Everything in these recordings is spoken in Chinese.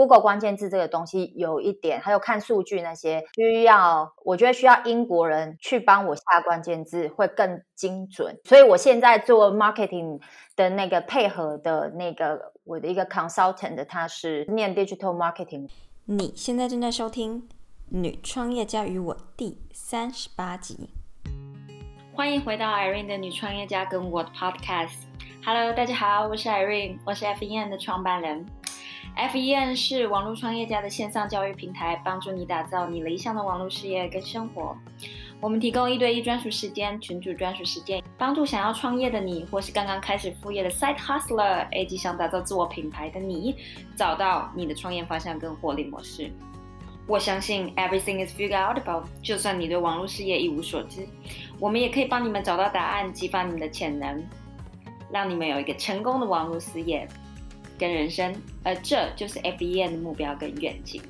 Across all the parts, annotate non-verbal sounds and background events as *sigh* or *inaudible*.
Google 关键字这个东西有一点，还有看数据那些需要，我觉得需要英国人去帮我下关键字会更精准。所以我现在做 marketing 的那个配合的那个我的一个 consultant，他是念 digital marketing。你现在正在收听《女创业家与我》第三十八集。欢迎回到 Irene 的女创业家跟我的 Podcast。Hello，大家好，我是 Irene，我是 FEN 的创办人。FEN 是网络创业家的线上教育平台，帮助你打造你理想的网络事业跟生活。我们提供一对一专属时间、群主专属时间，帮助想要创业的你，或是刚刚开始副业的 Side Hustler，以及想打造自我品牌的你，找到你的创业方向跟获利模式。我相信 everything is figured out about。就算你对网络事业一无所知，我们也可以帮你们找到答案，激发你们的潜能，让你们有一个成功的网络事业跟人生。而这就是 FBN 的目标跟愿景。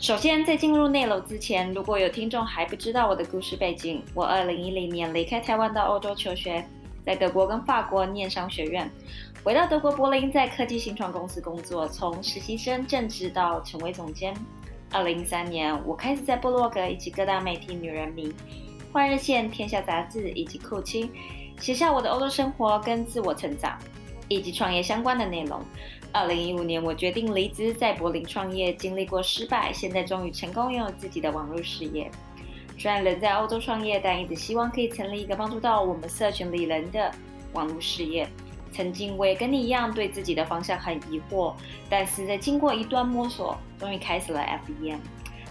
首先，在进入内楼之前，如果有听众还不知道我的故事背景，我2010年离开台湾到欧洲求学，在德国跟法国念商学院，回到德国柏林，在科技新创公司工作，从实习生正职到成为总监。二零一三年，我开始在部落格以及各大媒体《女人迷》、《换日线》、《天下杂志》以及酷青写下我的欧洲生活跟自我成长以及创业相关的内容。二零一五年，我决定离职，在柏林创业，经历过失败，现在终于成功拥有自己的网络事业。虽然人在欧洲创业，但一直希望可以成立一个帮助到我们社群里人的网络事业。曾经我也跟你一样对自己的方向很疑惑，但是在经过一段摸索，终于开始了 FEM。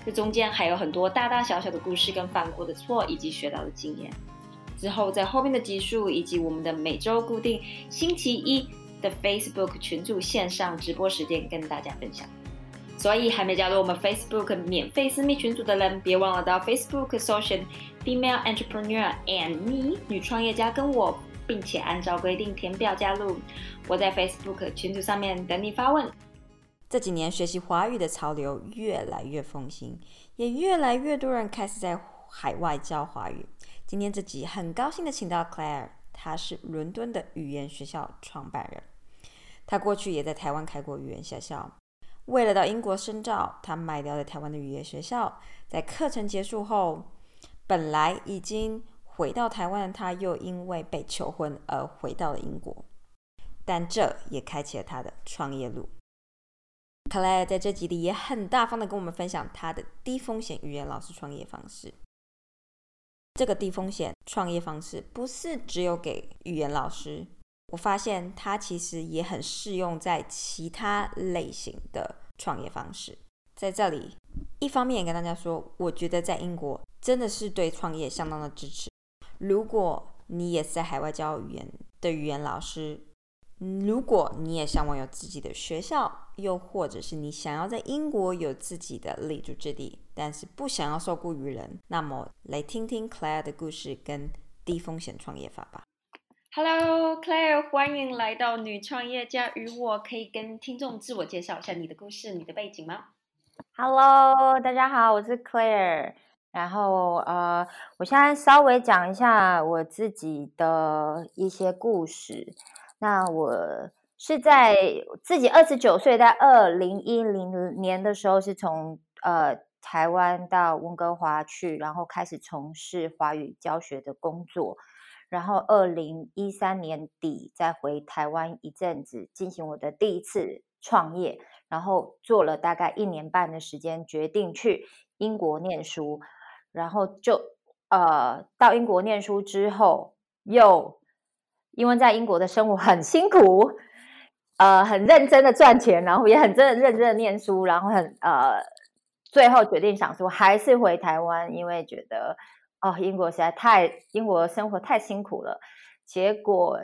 这中间还有很多大大小小的故事跟犯过的错，以及学到的经验。之后在后面的集数以及我们的每周固定星期一的 Facebook 群组线上直播时间跟大家分享。所以还没加入我们 Facebook 免费私密群组的人，别忘了到 Facebook 搜寻 Female Entrepreneur and Me 女创业家跟我。并且按照规定填表加入。我在 Facebook 群组上面等你发问。这几年学习华语的潮流越来越风行，也越来越多人开始在海外教华语。今天这集很高兴的请到 Claire，她是伦敦的语言学校创办人。她过去也在台湾开过语言学校，为了到英国深造，她卖掉了台湾的语言学校。在课程结束后，本来已经。回到台湾，他又因为被求婚而回到了英国，但这也开启了他的创业路。克莱在这集里也很大方的跟我们分享他的低风险语言老师创业方式。这个低风险创业方式不是只有给语言老师，我发现它其实也很适用在其他类型的创业方式。在这里，一方面也跟大家说，我觉得在英国真的是对创业相当的支持。如果你也是在海外教语言的语言老师，如果你也向往有自己的学校，又或者是你想要在英国有自己的立足之地，但是不想要受雇于人，那么来听听 Claire 的故事跟低风险创业法吧。Hello，Claire，欢迎来到女创业家与我，可以跟听众自我介绍一下你的故事、你的背景吗？Hello，大家好，我是 Claire。然后呃，我现在稍微讲一下我自己的一些故事。那我是在自己二十九岁，在二零一零年的时候，是从呃台湾到温哥华去，然后开始从事华语教学的工作。然后二零一三年底再回台湾一阵子，进行我的第一次创业。然后做了大概一年半的时间，决定去英国念书。然后就呃到英国念书之后，又因为在英国的生活很辛苦，呃很认真的赚钱，然后也很真的认真的念书，然后很呃最后决定想说还是回台湾，因为觉得哦英国实在太英国生活太辛苦了。结果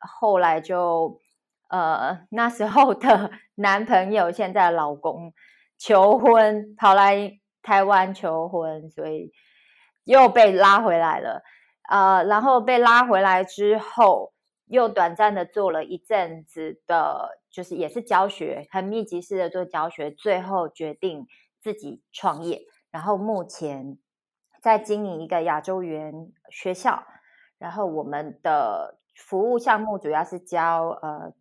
后来就呃那时候的 *laughs* 男朋友现在老公求婚跑来。台湾求婚，所以又被拉回来了。呃，然后被拉回来之后，又短暂的做了一阵子的，就是也是教学，很密集式的做教学。最后决定自己创业，然后目前在经营一个亚洲语言学校。然后我们的服务项目主要是教呃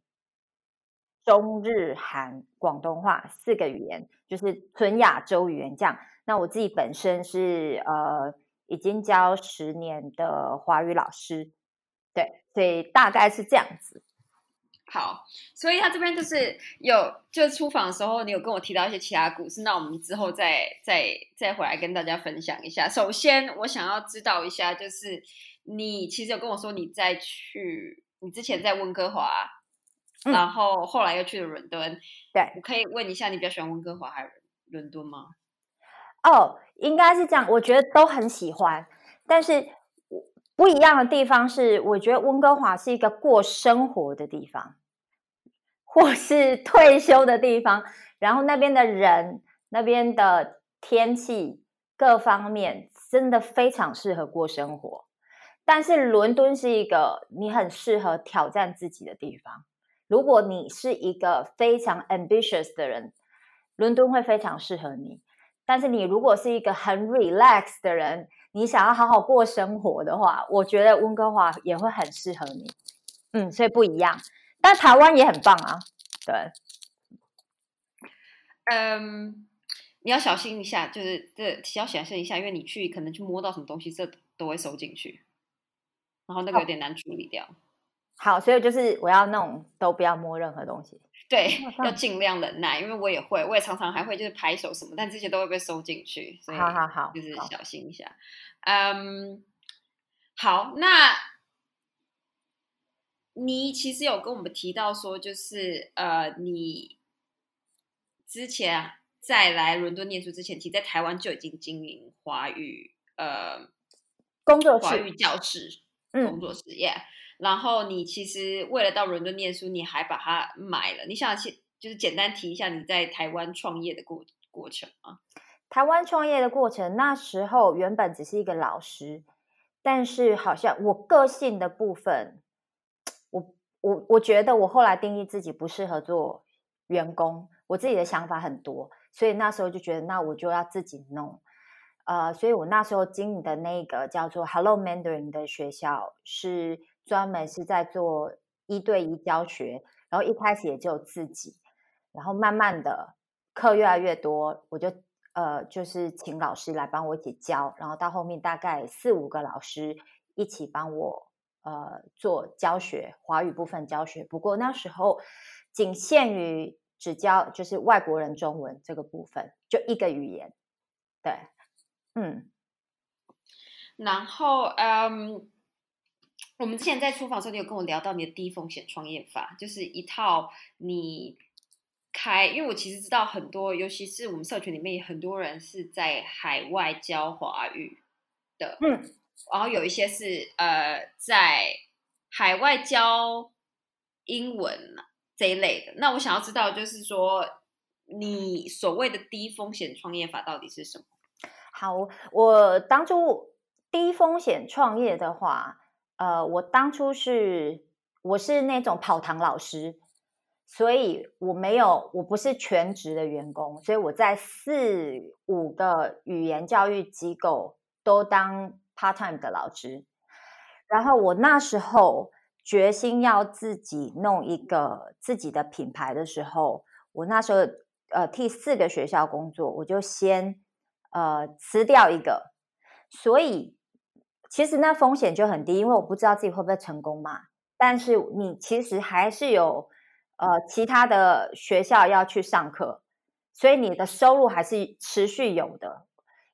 中日韩广东话四个语言，就是纯亚洲语言这样。那我自己本身是呃已经教十年的华语老师，对，所以大概是这样子。好，所以他这边就是有，就是出访的时候，你有跟我提到一些其他故事，那我们之后再再再回来跟大家分享一下。首先，我想要知道一下，就是你其实有跟我说你在去，你之前在温哥华，然后后来又去了伦敦，对，我可以问一下，你比较喜欢温哥华还是伦敦吗？哦，应该是这样，我觉得都很喜欢，但是。不一样的地方是，我觉得温哥华是一个过生活的地方，或是退休的地方。然后那边的人、那边的天气各方面真的非常适合过生活。但是伦敦是一个你很适合挑战自己的地方。如果你是一个非常 ambitious 的人，伦敦会非常适合你。但是你如果是一个很 relax 的人，你想要好好过生活的话，我觉得温哥华也会很适合你。嗯，所以不一样，但台湾也很棒啊。对，嗯，你要小心一下，就是这要小心一下，因为你去可能去摸到什么东西，这都会收进去，然后那个有点难处理掉。好，所以就是我要那种都不要摸任何东西。对，要尽量忍耐，因为我也会，我也常常还会就是拍手什么，但这些都会被收进去，所以好好好，就是小心一下。嗯，好，那你其实有跟我们提到说，就是呃，你之前在来伦敦念书之前，其实在台湾就已经经营华语呃工作华语教室工作室，Yeah。然后你其实为了到伦敦念书，你还把它买了。你想先就是简单提一下你在台湾创业的过过程吗？台湾创业的过程，那时候原本只是一个老师，但是好像我个性的部分，我我我觉得我后来定义自己不适合做员工，我自己的想法很多，所以那时候就觉得那我就要自己弄。呃，所以我那时候经营的那个叫做 Hello Mandarin 的学校是。专门是在做一对一教学，然后一开始也就自己，然后慢慢的课越来越多，我就呃就是请老师来帮我一起教，然后到后面大概四五个老师一起帮我呃做教学，华语部分教学。不过那时候仅限于只教就是外国人中文这个部分，就一个语言。对，嗯，然后嗯。我们之前在出访的时候，你有跟我聊到你的低风险创业法，就是一套你开，因为我其实知道很多，尤其是我们社群里面很多人是在海外教华语的，嗯，然后有一些是呃在海外教英文这一类的。那我想要知道，就是说你所谓的低风险创业法到底是什么？好，我当初低风险创业的话。呃，我当初是我是那种跑堂老师，所以我没有我不是全职的员工，所以我在四五个语言教育机构都当 part time 的老师。然后我那时候决心要自己弄一个自己的品牌的时候，我那时候呃替四个学校工作，我就先呃辞掉一个，所以。其实那风险就很低，因为我不知道自己会不会成功嘛。但是你其实还是有呃其他的学校要去上课，所以你的收入还是持续有的。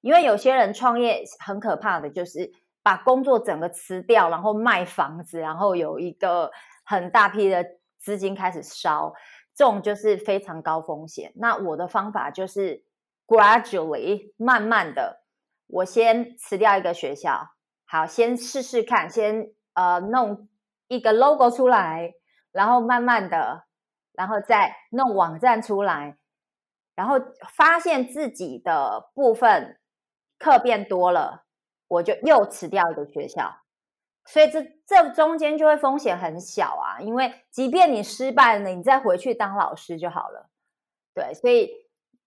因为有些人创业很可怕的就是把工作整个辞掉，然后卖房子，然后有一个很大批的资金开始烧，这种就是非常高风险。那我的方法就是 gradually 慢慢的，我先辞掉一个学校。好，先试试看，先呃弄一个 logo 出来，然后慢慢的，然后再弄网站出来，然后发现自己的部分课变多了，我就又辞掉一个学校，所以这这中间就会风险很小啊，因为即便你失败了，你再回去当老师就好了。对，所以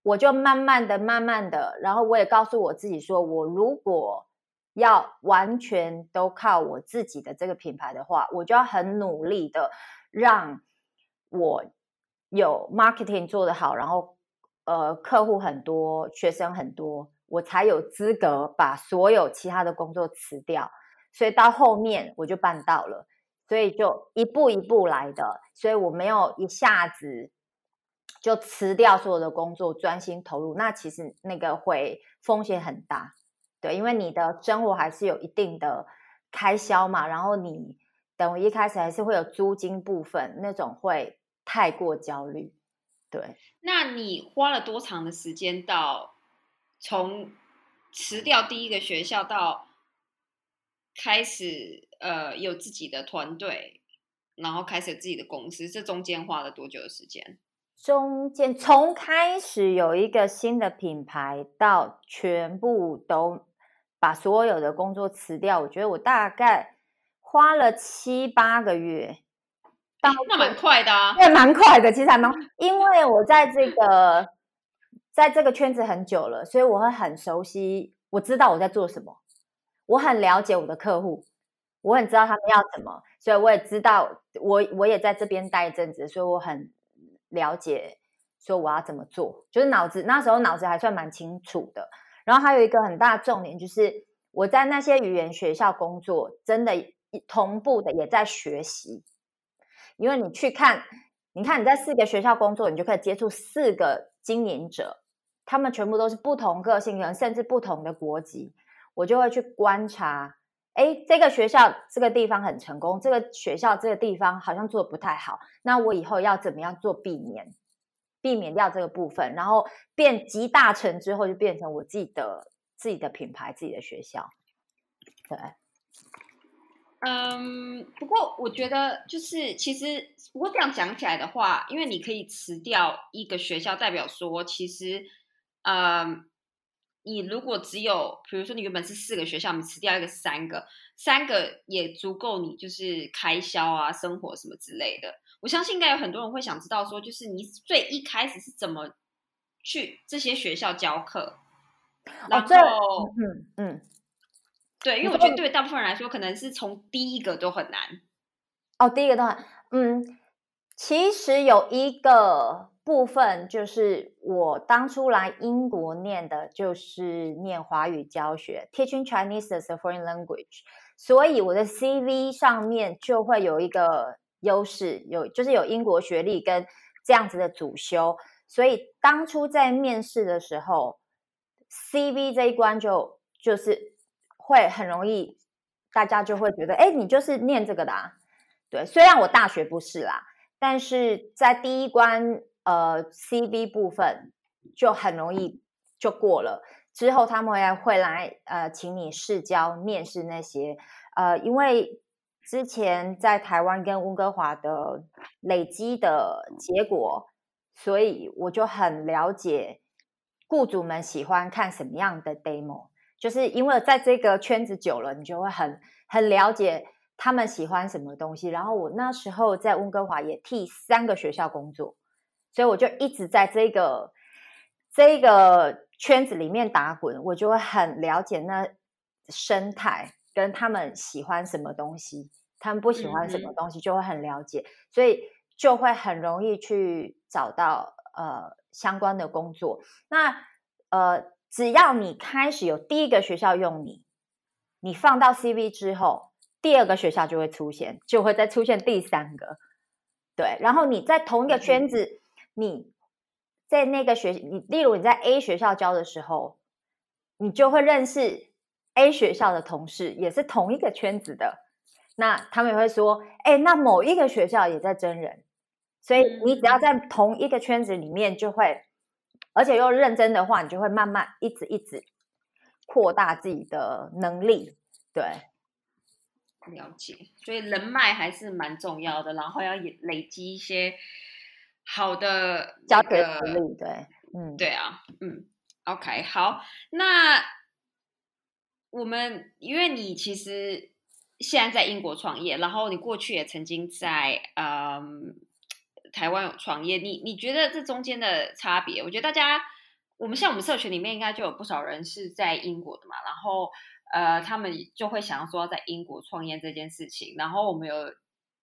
我就慢慢的、慢慢的，然后我也告诉我自己说，我如果要完全都靠我自己的这个品牌的话，我就要很努力的让我有 marketing 做得好，然后呃客户很多，学生很多，我才有资格把所有其他的工作辞掉。所以到后面我就办到了，所以就一步一步来的，所以我没有一下子就辞掉所有的工作，专心投入。那其实那个会风险很大，对，因为你的生活还是有一定的开销嘛，然后你等于一开始还是会有租金部分，那种会太过焦虑。对，那你花了多长的时间到从辞掉第一个学校到？开始呃有自己的团队，然后开始自己的公司，这中间花了多久的时间？中间从开始有一个新的品牌到全部都把所有的工作辞掉，我觉得我大概花了七八个月。那蛮快的啊，对，蛮快的，其实还蛮，*laughs* 因为我在这个在这个圈子很久了，所以我会很熟悉，我知道我在做什么。我很了解我的客户，我很知道他们要什么，所以我也知道我我也在这边待一阵子，所以我很了解说我要怎么做，就是脑子那时候脑子还算蛮清楚的。然后还有一个很大重点就是我在那些语言学校工作，真的同步的也在学习，因为你去看，你看你在四个学校工作，你就可以接触四个经营者，他们全部都是不同个性人，甚至不同的国籍。我就会去观察，哎，这个学校这个地方很成功，这个学校这个地方好像做的不太好，那我以后要怎么样做避免，避免掉这个部分，然后变集大成之后就变成我自己的自己的品牌，自己的学校。对，嗯，不过我觉得就是其实不过这样讲起来的话，因为你可以辞掉一个学校，代表说其实，嗯。你如果只有，比如说你原本是四个学校，你辞掉一个三个，三个也足够你就是开销啊、生活什么之类的。我相信应该有很多人会想知道，说就是你最一开始是怎么去这些学校教课，然后，嗯嗯，对，因为我觉得对大部分人来说，可能是从第一个都很难。哦，第一个都很，嗯，其实有一个。部分就是我当初来英国念的，就是念华语教学，teaching Chinese as a foreign language，所以我的 CV 上面就会有一个优势，有就是有英国学历跟这样子的主修，所以当初在面试的时候，CV 这一关就就是会很容易，大家就会觉得，哎，你就是念这个的，啊，对，虽然我大学不是啦，但是在第一关。呃，CV 部分就很容易就过了。之后他们会会来呃，请你试教、面试那些。呃，因为之前在台湾跟温哥华的累积的结果，所以我就很了解雇主们喜欢看什么样的 demo。就是因为在这个圈子久了，你就会很很了解他们喜欢什么东西。然后我那时候在温哥华也替三个学校工作。所以我就一直在这个这个圈子里面打滚，我就会很了解那生态跟他们喜欢什么东西，他们不喜欢什么东西，就会很了解，所以就会很容易去找到呃相关的工作。那呃，只要你开始有第一个学校用你，你放到 CV 之后，第二个学校就会出现，就会再出现第三个，对，然后你在同一个圈子。你在那个学，你例如你在 A 学校教的时候，你就会认识 A 学校的同事，也是同一个圈子的。那他们也会说：“哎，那某一个学校也在真人。”所以你只要在同一个圈子里面，就会而且又认真的话，你就会慢慢一直一直扩大自己的能力。对，了解。所以人脉还是蛮重要的，然后要累积一些。好的，交给福利，对，嗯，对啊，嗯，OK，好，那我们因为你其实现在在英国创业，然后你过去也曾经在嗯台湾有创业，你你觉得这中间的差别？我觉得大家，我们像我们社群里面应该就有不少人是在英国的嘛，然后呃，他们就会想要说在英国创业这件事情，然后我们有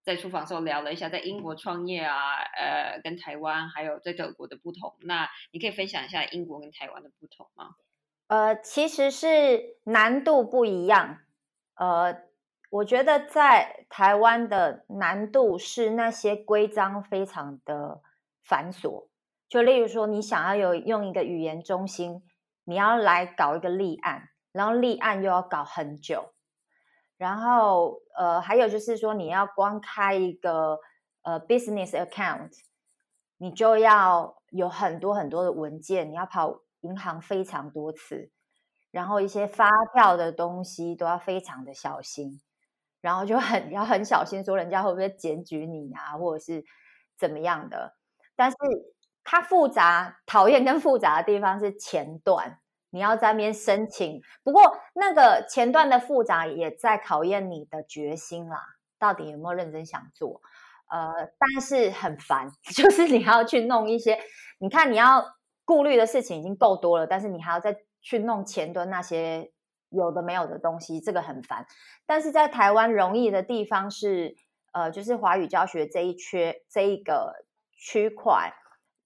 在厨房时候聊了一下在英国创业啊，呃，跟台湾还有在德国的不同。那你可以分享一下英国跟台湾的不同吗？呃，其实是难度不一样。呃，我觉得在台湾的难度是那些规章非常的繁琐。就例如说，你想要有用一个语言中心，你要来搞一个立案，然后立案又要搞很久。然后呃，还有就是说，你要光开一个呃 business account，你就要有很多很多的文件，你要跑。银行非常多次，然后一些发票的东西都要非常的小心，然后就很 *laughs* 要很小心，说人家会不会检举你啊，或者是怎么样的。但是它复杂、讨厌跟复杂的地方是前段，你要在那边申请。不过那个前段的复杂也在考验你的决心啦，到底有没有认真想做？呃，但是很烦，*laughs* 就是你要去弄一些，你看你要。顾虑的事情已经够多了，但是你还要再去弄前端那些有的没有的东西，这个很烦。但是在台湾容易的地方是，呃，就是华语教学这一缺这一个区块，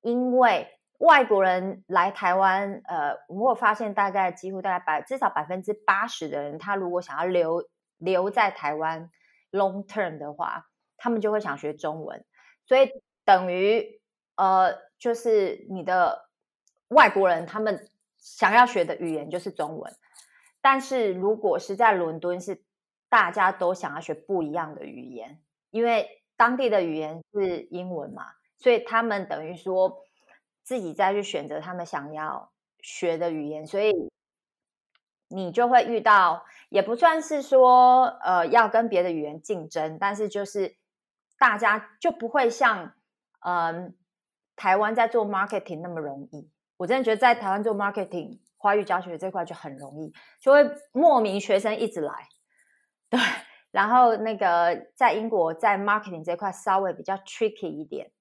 因为外国人来台湾，呃，我发现大概几乎大概百至少百分之八十的人，他如果想要留留在台湾 long term 的话，他们就会想学中文，所以等于呃，就是你的。外国人他们想要学的语言就是中文，但是如果是在伦敦，是大家都想要学不一样的语言，因为当地的语言是英文嘛，所以他们等于说自己再去选择他们想要学的语言，所以你就会遇到，也不算是说呃要跟别的语言竞争，但是就是大家就不会像嗯台湾在做 marketing 那么容易。我真的觉得在台湾做 marketing 华语教学这块就很容易，就会莫名学生一直来，对。然后那个在英国在 marketing 这块稍微比较 tricky 一点，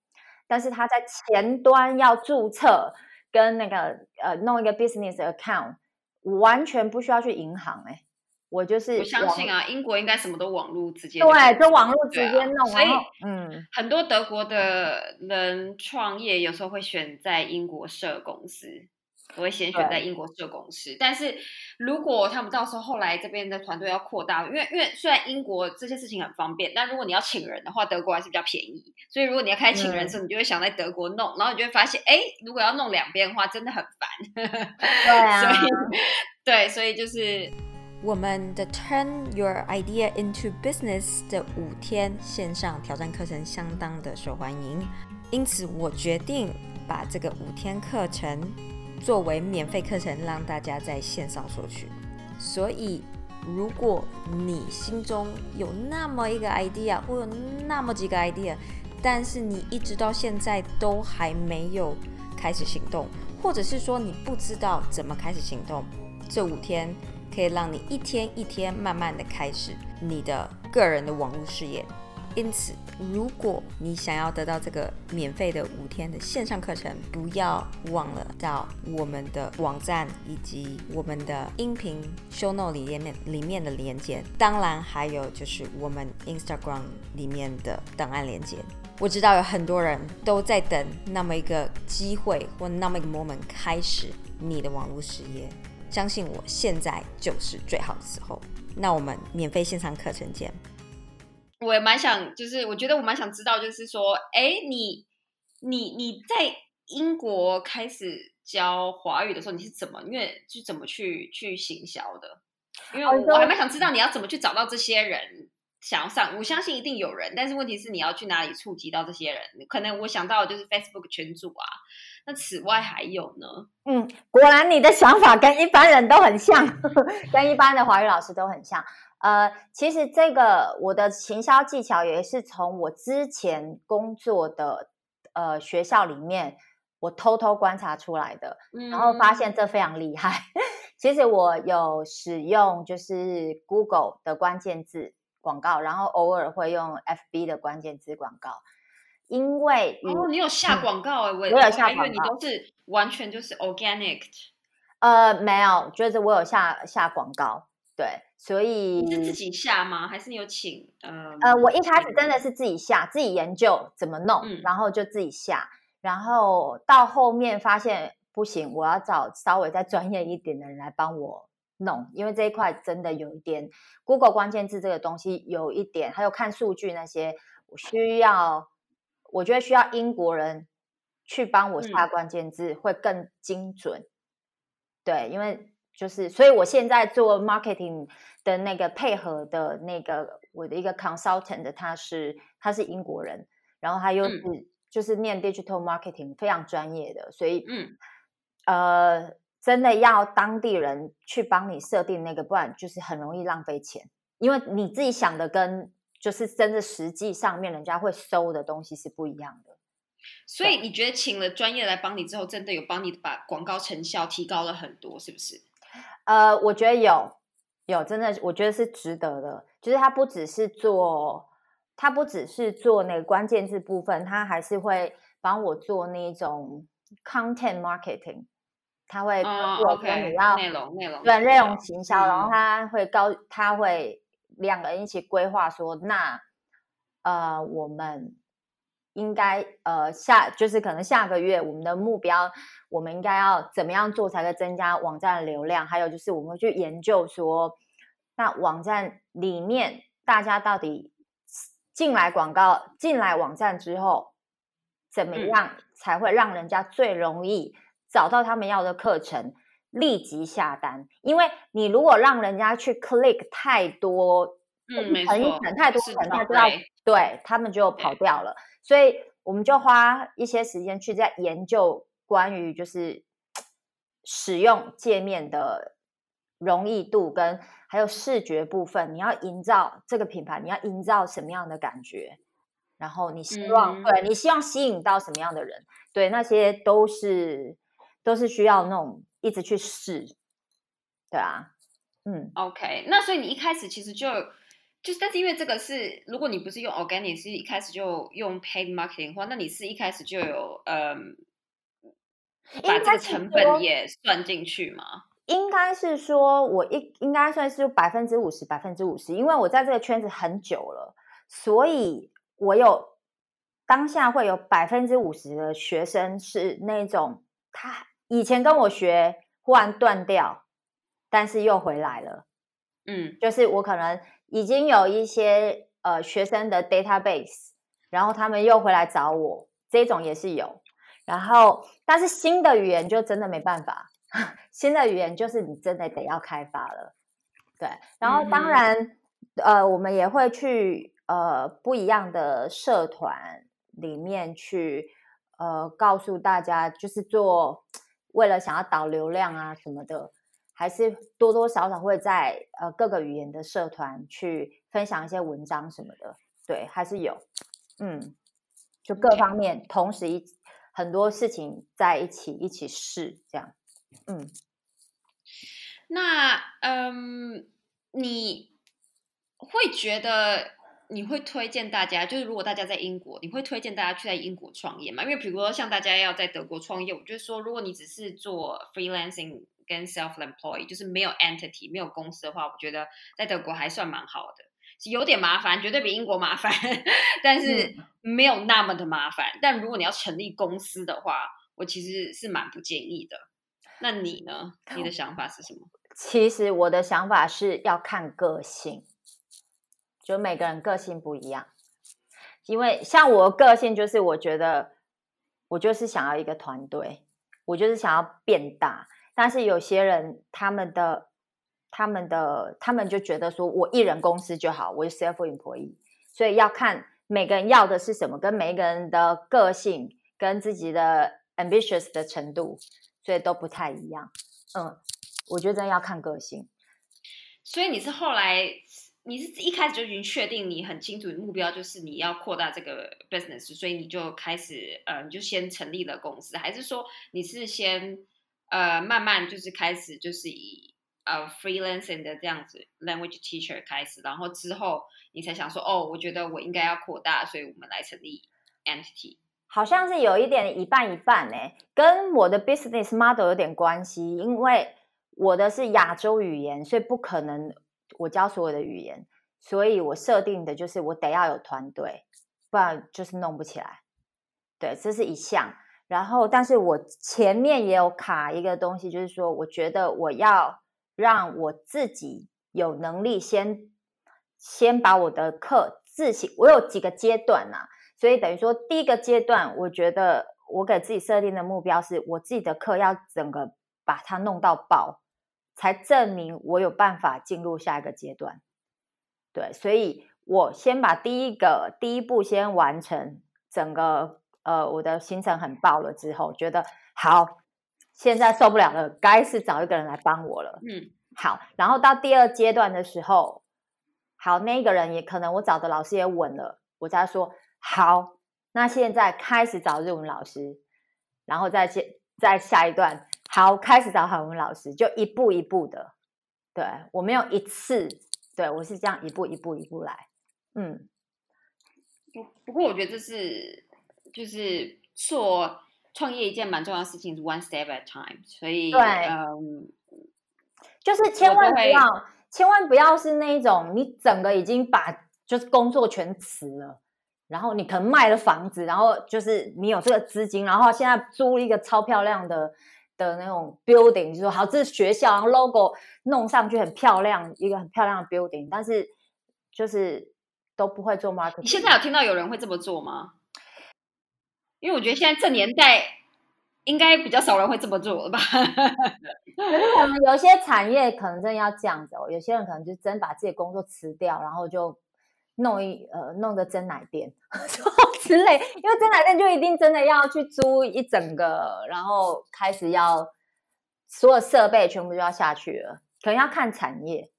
但是他在前端要注册跟那个呃弄一个 business account，完全不需要去银行哎。我就是我相信啊，英国应该什么都网络直接对，就网络直接弄，所以嗯，很多德国的人创业有时候会选在英国设公司，我会先选在英国设公司。但是如果他们到时候后来这边的团队要扩大，因为因为虽然英国这些事情很方便，但如果你要请人的话，德国还是比较便宜。所以如果你要开始请人的时候，你就会想在德国弄，然后你就会发现，哎，如果要弄两边的话，真的很烦。对啊，*laughs* 所以对，所以就是。我们的 Turn Your Idea into Business 的五天线上挑战课程相当的受欢迎，因此我决定把这个五天课程作为免费课程，让大家在线上索取。所以，如果你心中有那么一个 idea，或有那么几个 idea，但是你一直到现在都还没有开始行动，或者是说你不知道怎么开始行动，这五天。可以让你一天一天慢慢的开始你的个人的网络事业。因此，如果你想要得到这个免费的五天的线上课程，不要忘了到我们的网站以及我们的音频 show note 里面里面的连接。当然，还有就是我们 Instagram 里面的档案连接。我知道有很多人都在等那么一个机会或那么一个 moment 开始你的网络事业。相信我，现在就是最好的时候。那我们免费线上课程见。我也蛮想，就是我觉得我蛮想知道，就是说，哎，你你你在英国开始教华语的时候，你是怎么，因为是怎么去去行销的？因为我还蛮想知道你要怎么去找到这些人想要上。我相信一定有人，但是问题是你要去哪里触及到这些人？可能我想到的就是 Facebook 群组啊。那此外还有呢？嗯，果然你的想法跟一般人都很像，*laughs* 跟一般的华语老师都很像。呃，其实这个我的行销技巧也是从我之前工作的呃学校里面，我偷偷观察出来的，然后发现这非常厉害。*laughs* 其实我有使用就是 Google 的关键字广告，然后偶尔会用 FB 的关键字广告。因为哦，你有下广告哎，我我有下广告，你都是完全就是 organic。呃，没有，就是我有下下广告，对，所以你是自己下吗？还是你有请？呃呃，我一开始真的是自己下，自己研究怎么弄，然后就自己下，然后到后面发现不行，我要找稍微再专业一点的人来帮我弄，因为这一块真的有一点 Google 关键字这个东西有一点，还有看数据那些，我需要，我觉得需要英国人去帮我下关键字会更精准，对，因为。就是，所以我现在做 marketing 的那个配合的那个我的一个 consultant，他是他是英国人，然后他又是就是念 digital marketing 非常专业的，所以嗯呃真的要当地人去帮你设定那个，不然就是很容易浪费钱，因为你自己想的跟就是真的实际上面人家会收的东西是不一样的。所以你觉得请了专业来帮你之后，真的有帮你把广告成效提高了很多，是不是？呃，我觉得有有真的，我觉得是值得的。就是他不只是做，他不只是做那个关键字部分，他还是会帮我做那种 content marketing。他会我跟你要内容内容对内容行销，然后他会高，他会两个人一起规划说，那呃我们。应该呃下就是可能下个月我们的目标，我们应该要怎么样做才可以增加网站的流量？还有就是我们会去研究说，那网站里面大家到底进来广告进来网站之后，怎么样才会让人家最容易找到他们要的课程，立即下单？因为你如果让人家去 click 太多，嗯，没错，太多，他就要对他们就跑掉了。所以我们就花一些时间去在研究关于就是 *tsk* 使用界面的容易度跟还有视觉部分，你要营造这个品牌，你要营造什么样的感觉？然后你希望对你希望吸引到什么样的人？对，那些都是都是需要那种一直去试，对啊，嗯，OK，那所以你一开始其实就。就是，但是因为这个是，如果你不是用 organic，是一开始就用 paid marketing 的话，那你是一开始就有嗯，把这个成本也算进去吗？应该是说，我一应该算是百分之五十，百分之五十，因为我在这个圈子很久了，所以我有当下会有百分之五十的学生是那种他以前跟我学，忽然断掉，但是又回来了。嗯，就是我可能。已经有一些呃学生的 database，然后他们又回来找我，这种也是有。然后，但是新的语言就真的没办法，*laughs* 新的语言就是你真的得要开发了。对，然后当然，呃，我们也会去呃不一样的社团里面去呃告诉大家，就是做 *tsk* 为了想要导流量啊什么的。还是多多少少会在呃各个语言的社团去分享一些文章什么的，对，还是有，嗯，就各方面同时一很多事情在一起一起试这样，嗯，那嗯，你会觉得你会推荐大家，就是如果大家在英国，你会推荐大家去在英国创业吗？因为比如说像大家要在德国创业，我觉得说如果你只是做 freelancing。跟 self-employed 就是没有 entity 没有公司的话，我觉得在德国还算蛮好的，有点麻烦，绝对比英国麻烦，但是没有那么的麻烦。但如果你要成立公司的话，我其实是蛮不建议的。那你呢？你的想法是什么？其实我的想法是要看个性，就每个人个性不一样。因为像我个性就是，我觉得我就是想要一个团队，我就是想要变大。但是有些人，他们的、他们的、他们就觉得说，我一人公司就好，我是 self employee，所以要看每个人要的是什么，跟每一个人的个性跟自己的 ambitious 的程度，所以都不太一样。嗯，我觉得要看个性。所以你是后来，你是一开始就已经确定你很清楚的目标，就是你要扩大这个 business，所以你就开始，呃，你就先成立了公司，还是说你是先？呃，慢慢就是开始，就是以呃 freelancing 的这样子 language teacher 开始，然后之后你才想说，哦，我觉得我应该要扩大，所以我们来成立 entity。好像是有一点一半一半呢，跟我的 business model 有点关系，因为我的是亚洲语言，所以不可能我教所有的语言，所以我设定的就是我得要有团队，不然就是弄不起来。对，这是一项。然后，但是我前面也有卡一个东西，就是说，我觉得我要让我自己有能力先先把我的课自行，我有几个阶段呐，所以等于说第一个阶段，我觉得我给自己设定的目标是我自己的课要整个把它弄到爆，才证明我有办法进入下一个阶段。对，所以我先把第一个第一步先完成整个。呃，我的行程很爆了之后，觉得好，现在受不了了，该是找一个人来帮我了。嗯，好，然后到第二阶段的时候，好，那个人也可能我找的老师也稳了，我再说好，那现在开始找日文老师，然后再接再下一段，好，开始找韩文老师，就一步一步的，对我没有一次，对我是这样一步一步一步来，嗯，不不过我觉得这是。就是做创业一件蛮重要的事情是 one step at time，所以对，嗯，就是千万不要，千万不要是那种你整个已经把就是工作全辞了，然后你可能卖了房子，然后就是你有这个资金，然后现在租一个超漂亮的的那种 building，就说好这是学校，然后 logo 弄上去很漂亮，一个很漂亮的 building，但是就是都不会做 marketing。你现在有听到有人会这么做吗？因为我觉得现在这年代应该比较少人会这么做了吧？*laughs* 可是可能有些产业可能真的要这样子哦。有些人可能就真把自己工作辞掉，然后就弄一呃弄个真奶店之类。因为真奶店就一定真的要去租一整个，然后开始要所有设备全部就要下去了。可能要看产业。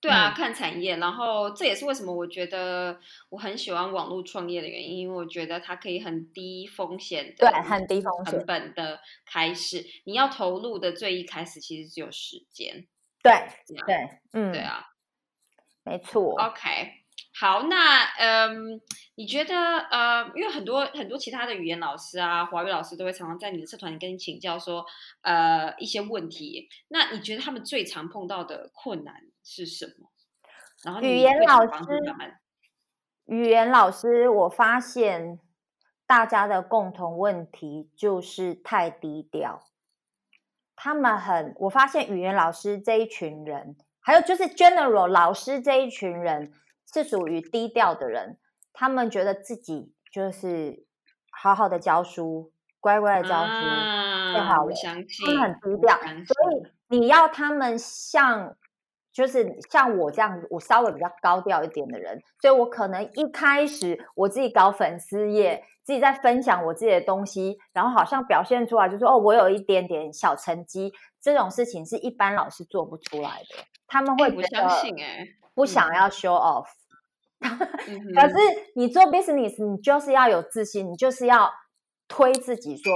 对啊，看产业，然后这也是为什么我觉得我很喜欢网络创业的原因，因为我觉得它可以很低风险的，对，很低风险成本的开始。你要投入的最一开始其实只有时间，对，对，嗯，对啊，没错。OK。好，那嗯，你觉得呃，因为很多很多其他的语言老师啊，华语老师都会常常在你的社团里跟你请教说，呃，一些问题。那你觉得他们最常碰到的困难是什么？然后语言老师，语言老师，我发现大家的共同问题就是太低调。他们很，我发现语言老师这一群人，还有就是 general 老师这一群人。是属于低调的人，他们觉得自己就是好好的教书，乖乖的教书最好了。他们很低调，所以你要他们像，就是像我这样，我稍微比较高调一点的人，所以我可能一开始我自己搞粉丝业，自己在分享我自己的东西，然后好像表现出来就说哦，我有一点点小成绩，这种事情是一般老师做不出来的，他们会不相信哎，不想要 show off。可是你做 business，你就是要有自信，你就是要推自己说，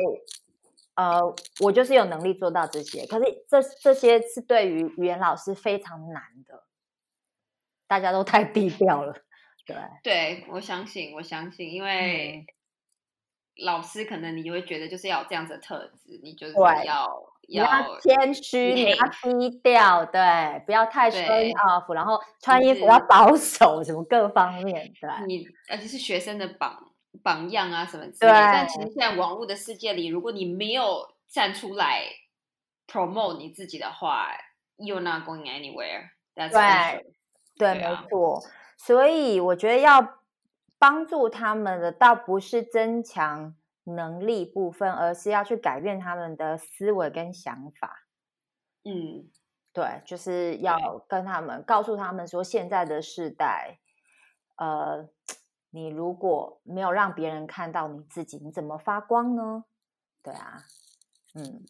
呃，我就是有能力做到这些。可是这这些是对于语言老师非常难的，大家都太低调 *laughs* 了。对，对我相信，我相信，因为老师可能你会觉得就是要有这样子的特质，你就是要。要谦 *laughs* 虚，你要低调，对，不要太 show off，然后穿衣服要保守，什么各方面，对。你而且是学生的榜榜样啊，什么之类。但其实现在网络的世界里，如果你没有站出来 promote 你自己的话，you're not going anywhere。对，对，没错。所以我觉得要帮助他们的，倒不是增强。能力部分，而是要去改变他们的思维跟想法。嗯，对，就是要跟他们告诉他们说，现在的时代，呃，你如果没有让别人看到你自己，你怎么发光呢？对啊，嗯，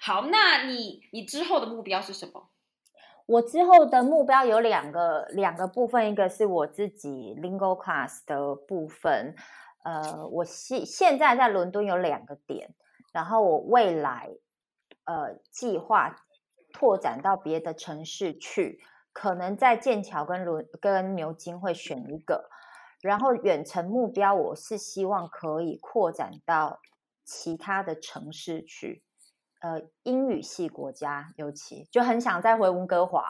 好，那你你之后的目标是什么？我之后的目标有两个两个部分，一个是我自己 lingo class 的部分。呃，我现现在在伦敦有两个点，然后我未来呃计划拓展到别的城市去，可能在剑桥跟伦跟牛津会选一个，然后远程目标我是希望可以扩展到其他的城市去，呃，英语系国家尤其就很想再回温哥华，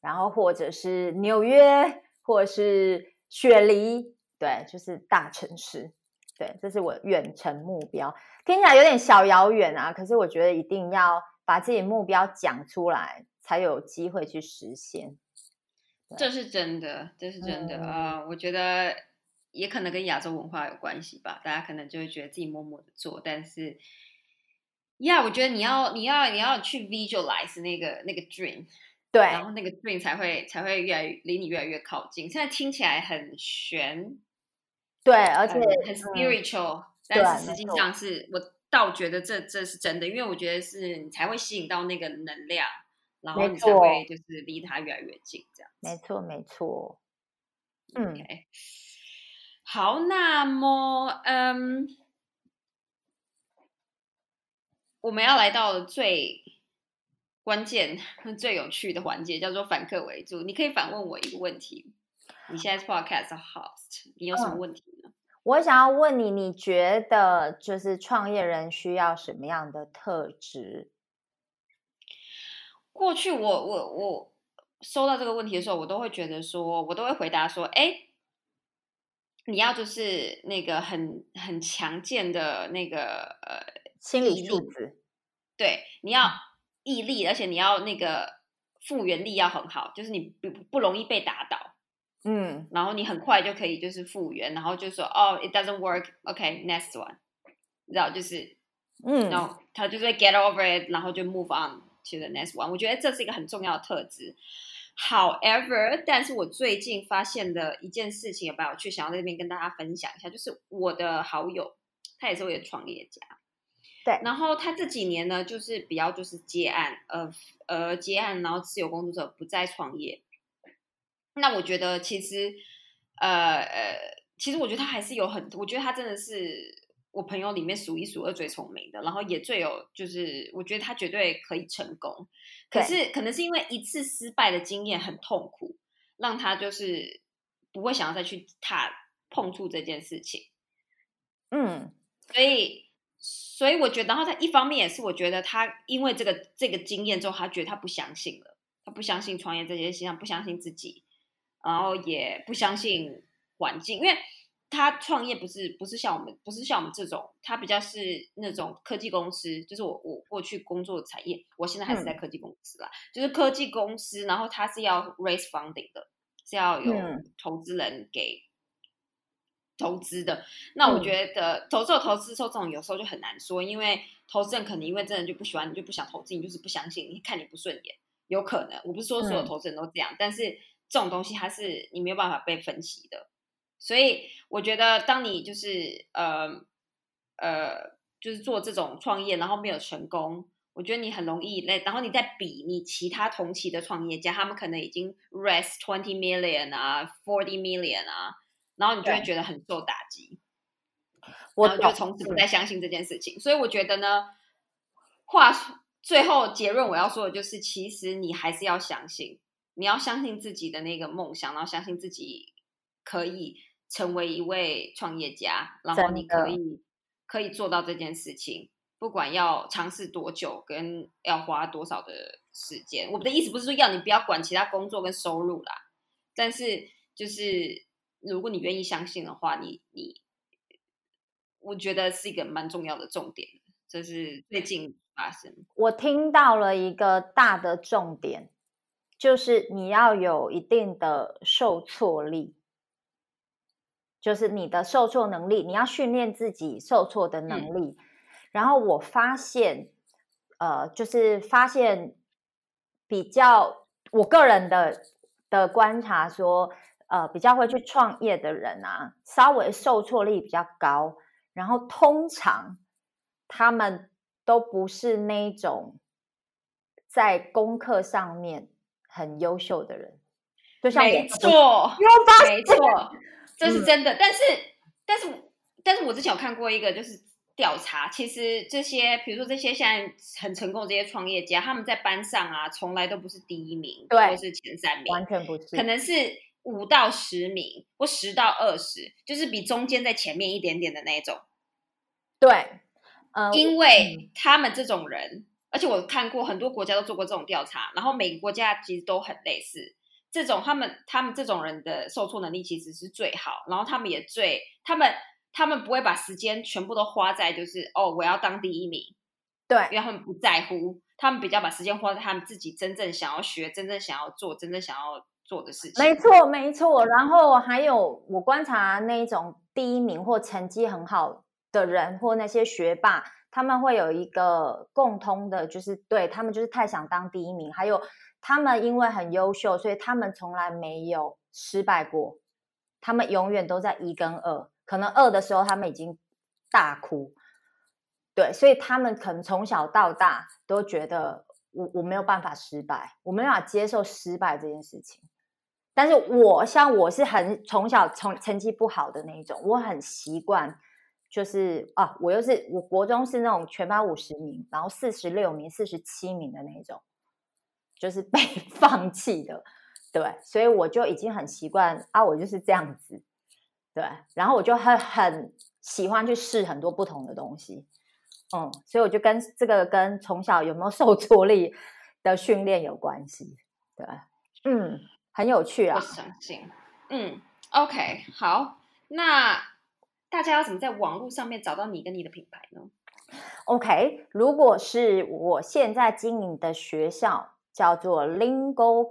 然后或者是纽约，或者是雪梨，对，就是大城市。对，这是我远程目标，听起来有点小遥远啊。可是我觉得一定要把自己目标讲出来，才有机会去实现。这是真的，这是真的啊！我觉得也可能跟亚洲文化有关系吧。大家可能就会觉得自己默默的做，但是，呀，我觉得你要，你要，你要去 visualize 那个那个 dream，对，然后那个 dream 才会才会越来越离你越来越靠近。现在听起来很玄。对，而且很 spiritual，但是实际上是我倒觉得这这是真的，因为我觉得是你才会吸引到那个能量，然后你才会就是离他越来越近，这样。没错，没错。嗯，好，那么嗯，我们要来到最关键、*laughs* 最有趣的环节，叫做反客为主。你可以反问我一个问题。你现在是 podcast host，你有什么问题呢？我想要问你，你觉得就是创业人需要什么样的特质？过去我我我收到这个问题的时候，我都会觉得说，我都会回答说，哎，你要就是那个很很强健的那个呃心理素质，对，你要毅力，而且你要那个复原力要很好，就是你不不容易被打倒。嗯，然后你很快就可以就是复原，然后就说哦，it doesn't work，OK，next one，你知道就是，嗯，然后他就会 get over it，然后就 move on to the next one。我觉得这是一个很重要的特质。However，但是我最近发现的一件事情，也把我去想要在这边跟大家分享一下，就是我的好友，他也是我的创业家，对，然后他这几年呢，就是比较就是接案，呃呃接案，然后自由工作者不再创业。那我觉得其实，呃呃，其实我觉得他还是有很，我觉得他真的是我朋友里面数一数二最聪明的，然后也最有，就是我觉得他绝对可以成功。可是可能是因为一次失败的经验很痛苦，让他就是不会想要再去踏碰触这件事情。嗯，所以所以我觉得，然后他一方面也是我觉得他因为这个这个经验之后，他觉得他不相信了，他不相信创业这件事情，不相信自己。然后也不相信环境，因为他创业不是不是像我们不是像我们这种，他比较是那种科技公司，就是我我过去工作的产业，我现在还是在科技公司啦，就是科技公司，然后他是要 raise funding 的，是要有投资人给投资的。那我觉得投资有投资受这种有时候就很难说，因为投资人可能因为真的就不喜欢你，就不想投资，你就是不相信，你看你不顺眼，有可能。我不是说所有投资人都这样，但是。这种东西它是你没有办法被分析的，所以我觉得当你就是呃呃就是做这种创业，然后没有成功，我觉得你很容易累。然后你再比你其他同期的创业家，他们可能已经 raise twenty million 啊，forty million 啊，然后你就会觉得很受打击，然后就从此不再相信这件事情。所以我觉得呢，话最后结论我要说的就是，其实你还是要相信。你要相信自己的那个梦想，然后相信自己可以成为一位创业家，然后你可以可以做到这件事情，不管要尝试多久，跟要花多少的时间。我们的意思不是说要你不要管其他工作跟收入啦，但是就是如果你愿意相信的话，你你，我觉得是一个蛮重要的重点。这是最近发生，我听到了一个大的重点。就是你要有一定的受挫力，就是你的受挫能力，你要训练自己受挫的能力。然后我发现，呃，就是发现比较我个人的的观察说，呃，比较会去创业的人啊，稍微受挫力比较高。然后通常他们都不是那种在功课上面。很优秀的人，就像没错，没错，这是真的。但是，但是，但是我之前有看过一个，就是调查，其实这些，比如说这些现在很成功这些创业家，他们在班上啊，从来都不是第一名，或是前三名，完全不是，可能是五到十名，或十到二十，就是比中间在前面一点点的那种。对，嗯，因为他们这种人。而且我看过很多国家都做过这种调查，然后每个国家其实都很类似，这种他们他们这种人的受挫能力其实是最好，然后他们也最他们他们不会把时间全部都花在就是哦我要当第一名，对，因为他们不在乎，他们比较把时间花在他们自己真正想要学、真正想要做、真正想要做的事情。没错没错。然后还有我观察那一种第一名或成绩很好的人或那些学霸，他们会有一个共通的，就是对他们就是太想当第一名，还有。他们因为很优秀，所以他们从来没有失败过。他们永远都在一跟二，可能二的时候他们已经大哭。对，所以他们可能从小到大都觉得我我没有办法失败，我没办法接受失败这件事情。但是我像我是很从小从成绩不好的那一种，我很习惯就是啊，我又是我国中是那种全班五十名，然后四十六名、四十七名的那种。就是被 *laughs* 放弃的，对，所以我就已经很习惯啊，我就是这样子，对，然后我就很很喜欢去试很多不同的东西，嗯，所以我就跟这个跟从小有没有受挫力的训练有关系，对，嗯，很有趣啊，相信，嗯，OK，好，那大家要怎么在网络上面找到你跟你的品牌呢？OK，如果是我现在经营的学校。叫做 Lingo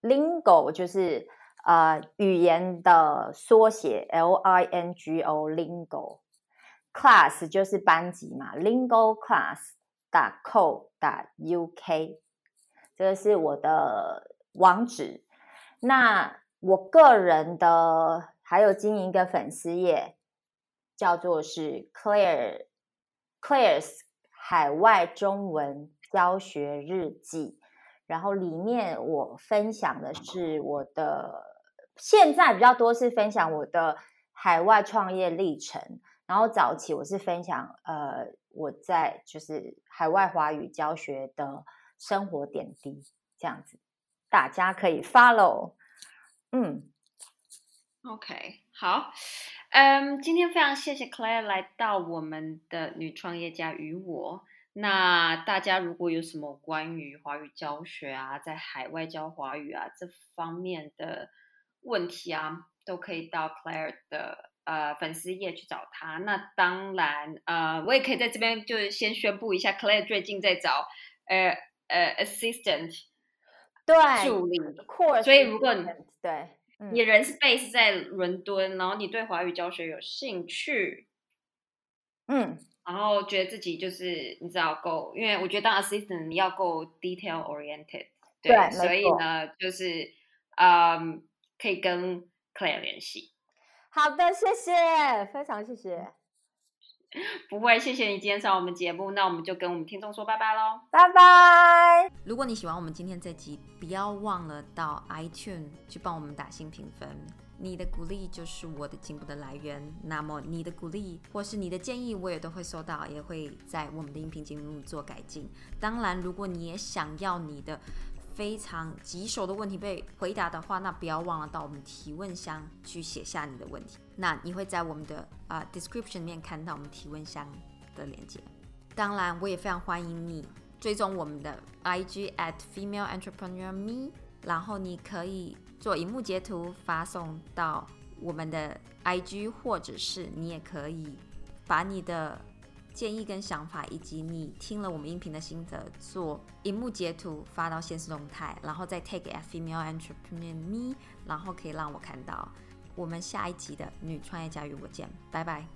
Class，Lingo 就是呃语言的缩写，L I N G O Lingo，Class 就是班级嘛，Lingo Class 打 co 打 U K，这个是我的网址。那我个人的还有经营一个粉丝页，叫做是 Claire Claire's 海外中文。教学日记，然后里面我分享的是我的现在比较多是分享我的海外创业历程，然后早期我是分享呃我在就是海外华语教学的生活点滴这样子，大家可以 follow。嗯，OK，好，嗯，今天非常谢谢 Claire 来到我们的女创业家与我。那大家如果有什么关于华语教学啊，在海外教华语啊这方面的问题啊，都可以到 Claire 的呃粉丝页去找他。那当然，呃，我也可以在这边就是先宣布一下，Claire 最近在找呃呃 assistant，对，助理。所以如果你对你人是 base 在伦敦，然后你对华语教学有兴趣，嗯。然后觉得自己就是你知道够，因为我觉得当 assistant 你要够 detail oriented，对，所以呢，就是嗯，可以跟 Claire 联系。好的，谢谢，非常谢谢。*laughs* 不会，谢谢你今天上我们节目，那我们就跟我们听众说拜拜喽，拜拜。如果你喜欢我们今天这集，不要忘了到 iTunes 去帮我们打新评分。你的鼓励就是我的进步的来源。那么你的鼓励或是你的建议，我也都会收到，也会在我们的音频节目做改进。当然，如果你也想要你的非常棘手的问题被回答的话，那不要忘了到我们提问箱去写下你的问题。那你会在我们的啊 description 里面看到我们提问箱的链接。当然，我也非常欢迎你追踪我们的 IG at female entrepreneur me，然后你可以。做荧幕截图发送到我们的 IG，或者是你也可以把你的建议跟想法，以及你听了我们音频的心得，做荧幕截图发到现实动态，然后再 take a female entrepreneur me，然后可以让我看到。我们下一集的女创业家与我见，拜拜。